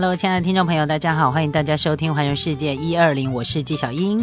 Hello，亲爱的听众朋友，大家好，欢迎大家收听《环游世界一二零》，我是纪小英。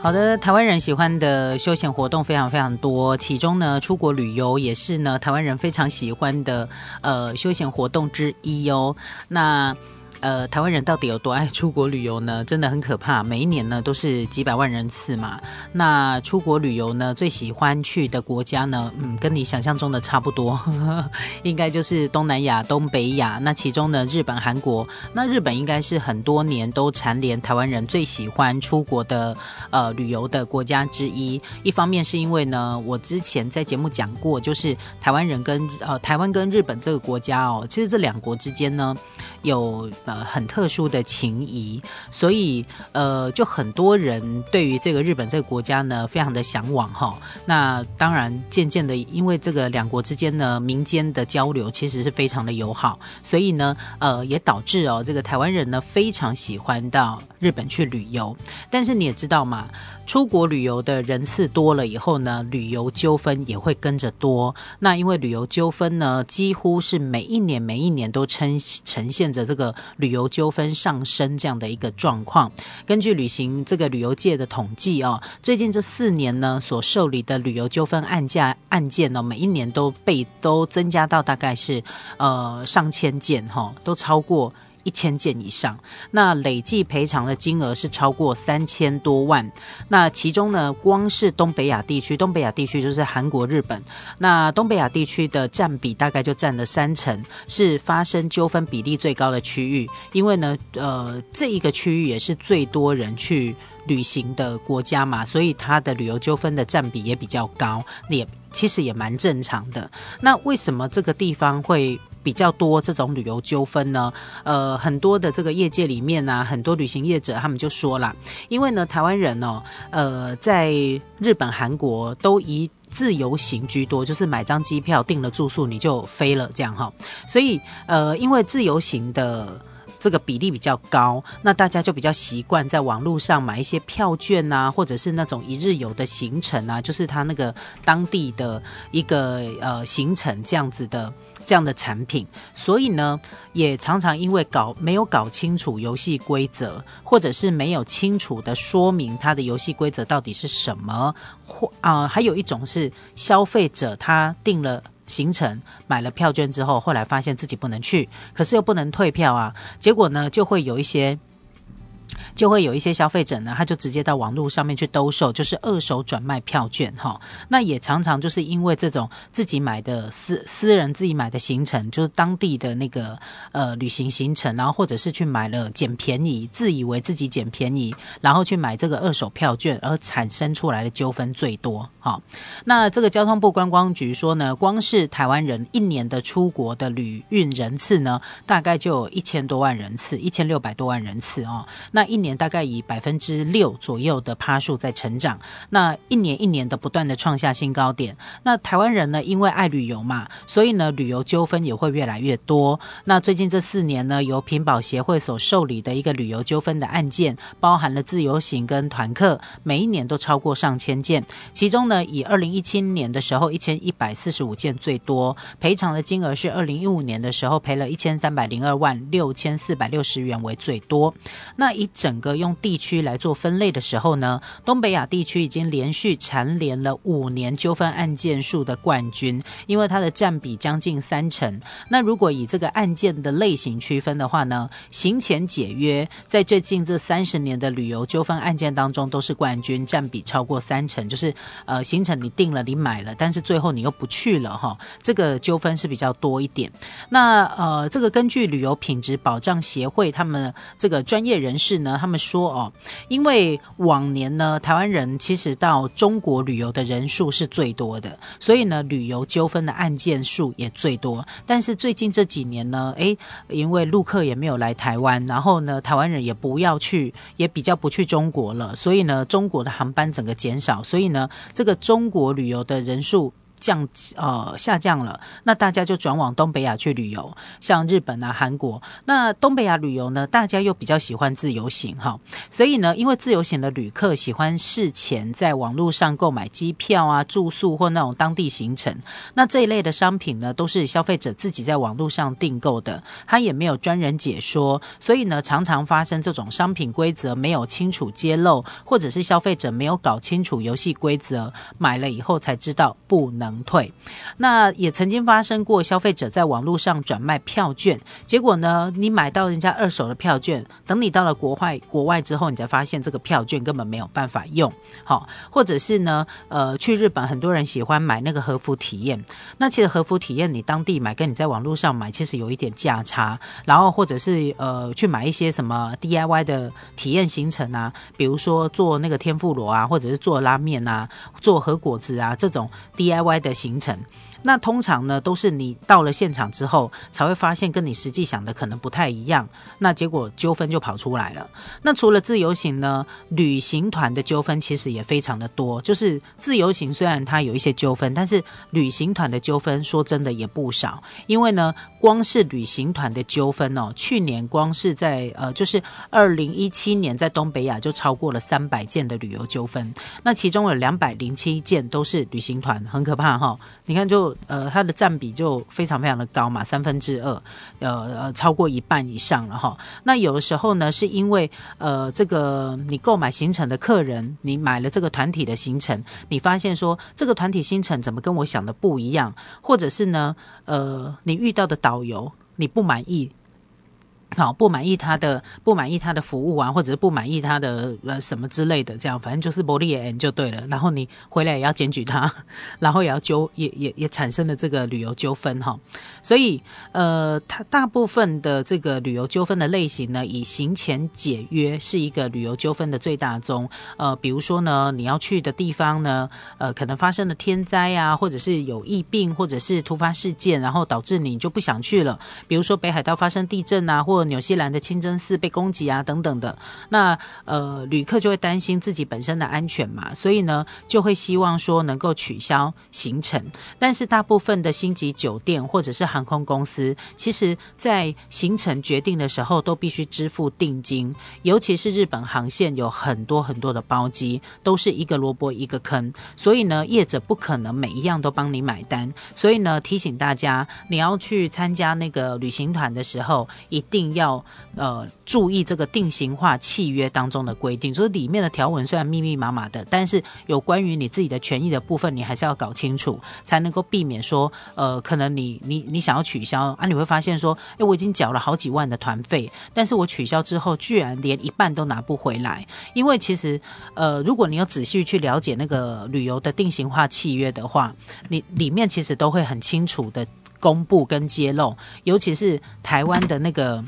好的，台湾人喜欢的休闲活动非常非常多，其中呢，出国旅游也是呢台湾人非常喜欢的呃休闲活动之一哦。那呃，台湾人到底有多爱出国旅游呢？真的很可怕，每一年呢都是几百万人次嘛。那出国旅游呢，最喜欢去的国家呢，嗯，跟你想象中的差不多，应该就是东南亚、东北亚。那其中呢，日本、韩国，那日本应该是很多年都蝉联台湾人最喜欢出国的呃旅游的国家之一。一方面是因为呢，我之前在节目讲过，就是台湾人跟呃台湾跟日本这个国家哦，其实这两国之间呢有。很特殊的情谊，所以呃，就很多人对于这个日本这个国家呢，非常的向往哈。那当然，渐渐的，因为这个两国之间呢，民间的交流其实是非常的友好，所以呢，呃，也导致哦，这个台湾人呢非常喜欢到日本去旅游。但是你也知道嘛。出国旅游的人次多了以后呢，旅游纠纷也会跟着多。那因为旅游纠纷呢，几乎是每一年每一年都呈呈现着这个旅游纠纷上升这样的一个状况。根据旅行这个旅游界的统计哦，最近这四年呢所受理的旅游纠纷案件案件呢，每一年都被都增加到大概是呃上千件哈，都超过。一千件以上，那累计赔偿的金额是超过三千多万。那其中呢，光是东北亚地区，东北亚地区就是韩国、日本，那东北亚地区的占比大概就占了三成，是发生纠纷比例最高的区域。因为呢，呃，这一个区域也是最多人去旅行的国家嘛，所以它的旅游纠纷的占比也比较高，也其实也蛮正常的。那为什么这个地方会？比较多这种旅游纠纷呢，呃，很多的这个业界里面呢，很多旅行业者他们就说了，因为呢，台湾人哦，呃，在日本、韩国都以自由行居多，就是买张机票订了住宿你就飞了这样哈，所以呃，因为自由行的这个比例比较高，那大家就比较习惯在网络上买一些票券啊，或者是那种一日游的行程啊，就是他那个当地的一个呃行程这样子的。这样的产品，所以呢，也常常因为搞没有搞清楚游戏规则，或者是没有清楚的说明它的游戏规则到底是什么，或啊，还有一种是消费者他定了行程，买了票券之后，后来发现自己不能去，可是又不能退票啊，结果呢，就会有一些。就会有一些消费者呢，他就直接到网络上面去兜售，就是二手转卖票券哈。那也常常就是因为这种自己买的私私人自己买的行程，就是当地的那个呃旅行行程，然后或者是去买了捡便宜，自以为自己捡便宜，然后去买这个二手票券，而产生出来的纠纷最多哈。那这个交通部观光局说呢，光是台湾人一年的出国的旅运人次呢，大概就有一千多万人次，一千六百多万人次哦。那一年大概以百分之六左右的趴数在成长，那一年一年的不断的创下新高点。那台湾人呢，因为爱旅游嘛，所以呢，旅游纠纷也会越来越多。那最近这四年呢，由屏保协会所受理的一个旅游纠纷的案件，包含了自由行跟团客，每一年都超过上千件。其中呢，以二零一七年的时候一千一百四十五件最多，赔偿的金额是二零一五年的时候赔了一千三百零二万六千四百六十元为最多。那一整个用地区来做分类的时候呢，东北亚地区已经连续蝉联了五年纠纷案件数的冠军，因为它的占比将近三成。那如果以这个案件的类型区分的话呢，行前解约在最近这三十年的旅游纠纷案件当中都是冠军，占比超过三成。就是呃，行程你定了，你买了，但是最后你又不去了哈，这个纠纷是比较多一点。那呃，这个根据旅游品质保障协会他们这个专业人士是呢。他们说哦，因为往年呢，台湾人其实到中国旅游的人数是最多的，所以呢，旅游纠纷的案件数也最多。但是最近这几年呢，诶，因为陆客也没有来台湾，然后呢，台湾人也不要去，也比较不去中国了，所以呢，中国的航班整个减少，所以呢，这个中国旅游的人数。降呃下降了，那大家就转往东北亚去旅游，像日本啊、韩国。那东北亚旅游呢，大家又比较喜欢自由行哈，所以呢，因为自由行的旅客喜欢事前在网络上购买机票啊、住宿或那种当地行程，那这一类的商品呢，都是消费者自己在网络上订购的，他也没有专人解说，所以呢，常常发生这种商品规则没有清楚揭露，或者是消费者没有搞清楚游戏规则，买了以后才知道不能退。那也曾经发生过消费者在网络上转卖票券，结果呢，你买到人家二手的票券，等你到了国外国外之后，你才发现这个票券根本没有办法用。好，或者是呢，呃，去日本很多人喜欢买那个和服体验，那其实和服体验你当地买跟你在网络上买其实有一点价差，然后或者是呃去买一些什么 DIY 的体验行程啊，比如说做那个天妇罗啊，或者是做拉面啊，做和果子啊这种 DIY 的行程。那通常呢，都是你到了现场之后，才会发现跟你实际想的可能不太一样，那结果纠纷就跑出来了。那除了自由行呢，旅行团的纠纷其实也非常的多。就是自由行虽然它有一些纠纷，但是旅行团的纠纷说真的也不少。因为呢，光是旅行团的纠纷哦，去年光是在呃，就是二零一七年在东北亚就超过了三百件的旅游纠纷，那其中有两百零七件都是旅行团，很可怕哈。你看就。呃，它的占比就非常非常的高嘛，三分之二，呃呃，超过一半以上了哈。那有的时候呢，是因为呃，这个你购买行程的客人，你买了这个团体的行程，你发现说这个团体行程怎么跟我想的不一样，或者是呢，呃，你遇到的导游你不满意。好，不满意他的不满意他的服务啊，或者是不满意他的呃什么之类的，这样反正就是玻璃眼就对了。然后你回来也要检举他，然后也要纠也也也产生了这个旅游纠纷哈。所以呃，它大部分的这个旅游纠纷的类型呢，以行前解约是一个旅游纠纷的最大宗。呃，比如说呢，你要去的地方呢，呃，可能发生了天灾啊，或者是有疫病，或者是突发事件，然后导致你就不想去了。比如说北海道发生地震啊，或或纽西兰的清真寺被攻击啊，等等的，那呃，旅客就会担心自己本身的安全嘛，所以呢，就会希望说能够取消行程。但是大部分的星级酒店或者是航空公司，其实在行程决定的时候都必须支付定金，尤其是日本航线有很多很多的包机，都是一个萝卜一个坑，所以呢，业者不可能每一样都帮你买单。所以呢，提醒大家，你要去参加那个旅行团的时候，一定。要呃注意这个定型化契约当中的规定，就是里面的条文虽然密密麻麻的，但是有关于你自己的权益的部分，你还是要搞清楚，才能够避免说呃可能你你你想要取消啊，你会发现说，哎，我已经缴了好几万的团费，但是我取消之后，居然连一半都拿不回来，因为其实呃如果你有仔细去了解那个旅游的定型化契约的话，你里面其实都会很清楚的公布跟揭露，尤其是台湾的那个。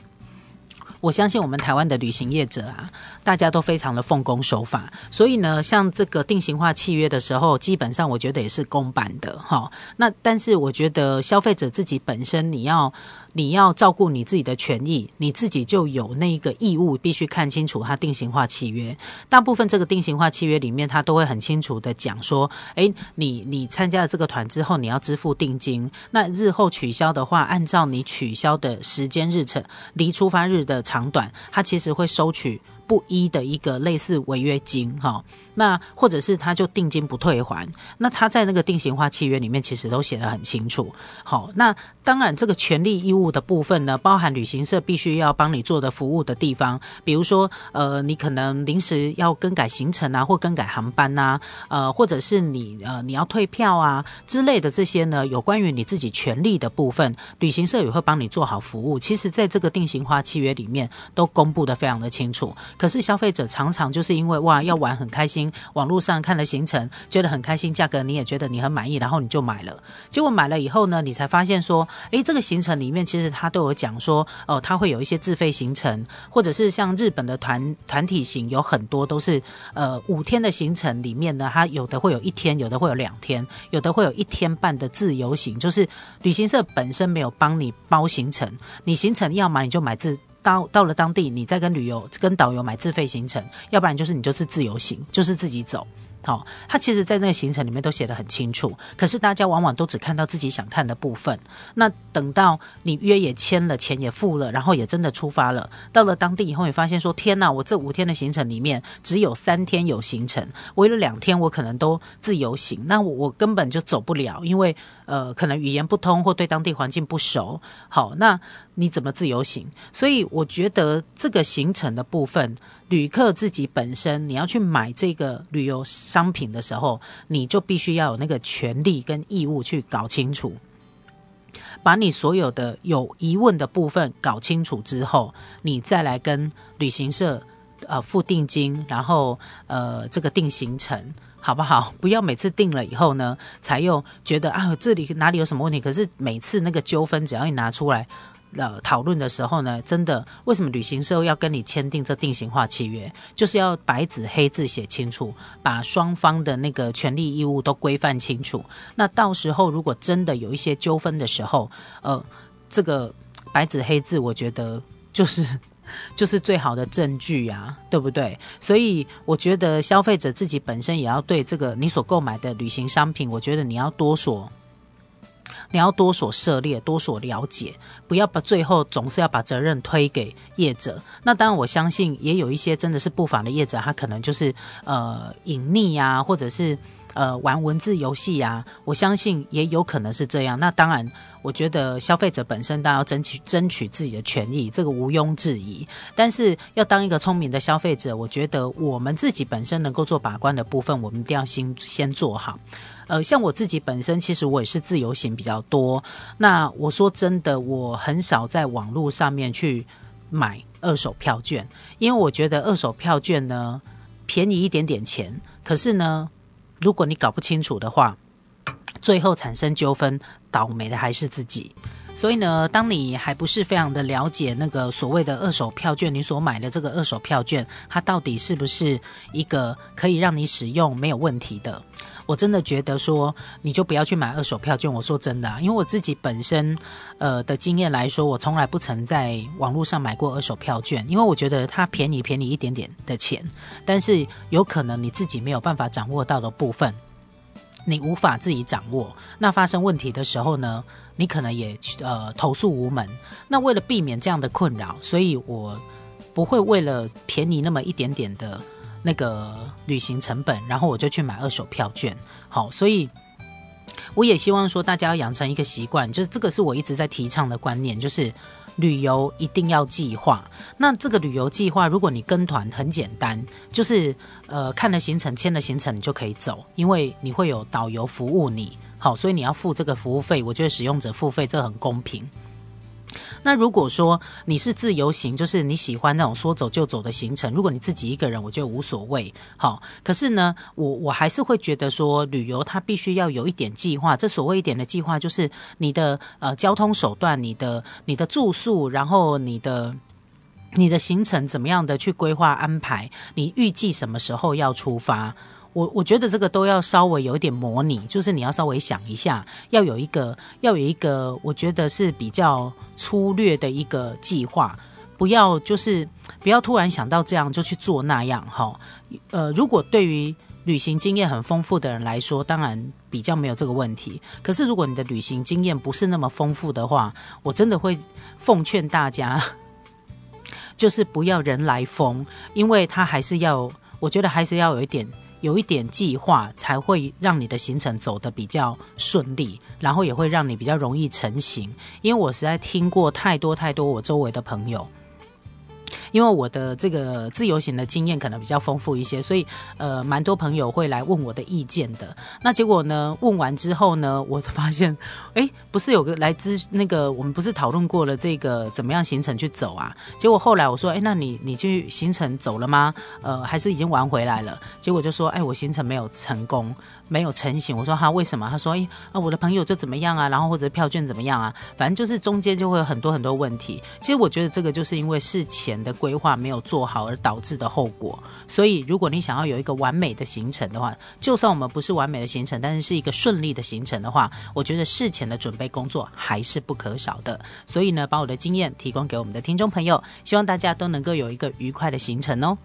我相信我们台湾的旅行业者啊，大家都非常的奉公守法，所以呢，像这个定型化契约的时候，基本上我觉得也是公版的哈。那但是我觉得消费者自己本身你要。你要照顾你自己的权益，你自己就有那个义务，必须看清楚它定型化契约。大部分这个定型化契约里面，它都会很清楚的讲说，诶，你你参加了这个团之后，你要支付定金。那日后取消的话，按照你取消的时间日程，离出发日的长短，它其实会收取不一的一个类似违约金，哈。那或者是他就定金不退还，那他在那个定型化契约里面其实都写得很清楚。好，那当然这个权利义务的部分呢，包含旅行社必须要帮你做的服务的地方，比如说呃，你可能临时要更改行程啊，或更改航班呐，呃，或者是你呃你要退票啊之类的这些呢，有关于你自己权利的部分，旅行社也会帮你做好服务。其实，在这个定型化契约里面都公布的非常的清楚。可是消费者常常就是因为哇要玩很开心。网络上看了行程，觉得很开心，价格你也觉得你很满意，然后你就买了。结果买了以后呢，你才发现说，诶，这个行程里面其实他都有讲说，哦，他会有一些自费行程，或者是像日本的团团体行，有很多都是呃五天的行程里面呢，它有的会有一天，有的会有两天，有的会有一天半的自由行，就是旅行社本身没有帮你包行程，你行程要买你就买自。到到了当地，你再跟旅游跟导游买自费行程，要不然就是你就是自由行，就是自己走。好，他其实，在那个行程里面都写得很清楚，可是大家往往都只看到自己想看的部分。那等到你约也签了，钱也付了，然后也真的出发了，到了当地以后，你发现说：天哪，我这五天的行程里面只有三天有行程，为了两天我可能都自由行，那我我根本就走不了，因为呃，可能语言不通或对当地环境不熟。好，那你怎么自由行？所以我觉得这个行程的部分。旅客自己本身，你要去买这个旅游商品的时候，你就必须要有那个权利跟义务去搞清楚，把你所有的有疑问的部分搞清楚之后，你再来跟旅行社呃付定金，然后呃这个定行程，好不好？不要每次定了以后呢，才又觉得啊这里哪里有什么问题，可是每次那个纠纷只要一拿出来。呃，讨论的时候呢，真的，为什么旅行社要跟你签订这定型化契约？就是要白纸黑字写清楚，把双方的那个权利义务都规范清楚。那到时候如果真的有一些纠纷的时候，呃，这个白纸黑字，我觉得就是 就是最好的证据呀，对不对？所以我觉得消费者自己本身也要对这个你所购买的旅行商品，我觉得你要多所。你要多所涉猎，多所了解，不要把最后总是要把责任推给业者。那当然，我相信也有一些真的是不法的业者，他可能就是呃隐匿呀，或者是呃玩文字游戏呀。我相信也有可能是这样。那当然，我觉得消费者本身当然要争取争取自己的权益，这个毋庸置疑。但是要当一个聪明的消费者，我觉得我们自己本身能够做把关的部分，我们一定要先先做好。呃，像我自己本身，其实我也是自由行比较多。那我说真的，我很少在网络上面去买二手票券，因为我觉得二手票券呢便宜一点点钱，可是呢，如果你搞不清楚的话，最后产生纠纷，倒霉的还是自己。所以呢，当你还不是非常的了解那个所谓的二手票券，你所买的这个二手票券，它到底是不是一个可以让你使用没有问题的？我真的觉得说，你就不要去买二手票券。我说真的啊，因为我自己本身，呃的经验来说，我从来不曾在网络上买过二手票券，因为我觉得它便宜便宜一点点的钱，但是有可能你自己没有办法掌握到的部分，你无法自己掌握。那发生问题的时候呢，你可能也呃投诉无门。那为了避免这样的困扰，所以我不会为了便宜那么一点点的。那个旅行成本，然后我就去买二手票券。好，所以我也希望说大家要养成一个习惯，就是这个是我一直在提倡的观念，就是旅游一定要计划。那这个旅游计划，如果你跟团很简单，就是呃看了行程、签了行程，你就可以走，因为你会有导游服务你。好，所以你要付这个服务费，我觉得使用者付费这很公平。那如果说你是自由行，就是你喜欢那种说走就走的行程，如果你自己一个人，我觉得无所谓。好，可是呢，我我还是会觉得说，旅游它必须要有一点计划。这所谓一点的计划，就是你的呃交通手段、你的你的住宿，然后你的你的行程怎么样的去规划安排，你预计什么时候要出发。我我觉得这个都要稍微有一点模拟，就是你要稍微想一下，要有一个要有一个，我觉得是比较粗略的一个计划，不要就是不要突然想到这样就去做那样哈。呃，如果对于旅行经验很丰富的人来说，当然比较没有这个问题。可是如果你的旅行经验不是那么丰富的话，我真的会奉劝大家，就是不要人来疯，因为他还是要，我觉得还是要有一点。有一点计划，才会让你的行程走得比较顺利，然后也会让你比较容易成型。因为我实在听过太多太多我周围的朋友。因为我的这个自由行的经验可能比较丰富一些，所以呃，蛮多朋友会来问我的意见的。那结果呢，问完之后呢，我发现，哎，不是有个来咨那个我们不是讨论过了这个怎么样行程去走啊？结果后来我说，哎，那你你去行程走了吗？呃，还是已经玩回来了？结果就说，哎，我行程没有成功。没有成型，我说他为什么？他说：哎啊，我的朋友就怎么样啊，然后或者票券怎么样啊，反正就是中间就会有很多很多问题。其实我觉得这个就是因为事前的规划没有做好而导致的后果。所以如果你想要有一个完美的行程的话，就算我们不是完美的行程，但是是一个顺利的行程的话，我觉得事前的准备工作还是不可少的。所以呢，把我的经验提供给我们的听众朋友，希望大家都能够有一个愉快的行程哦。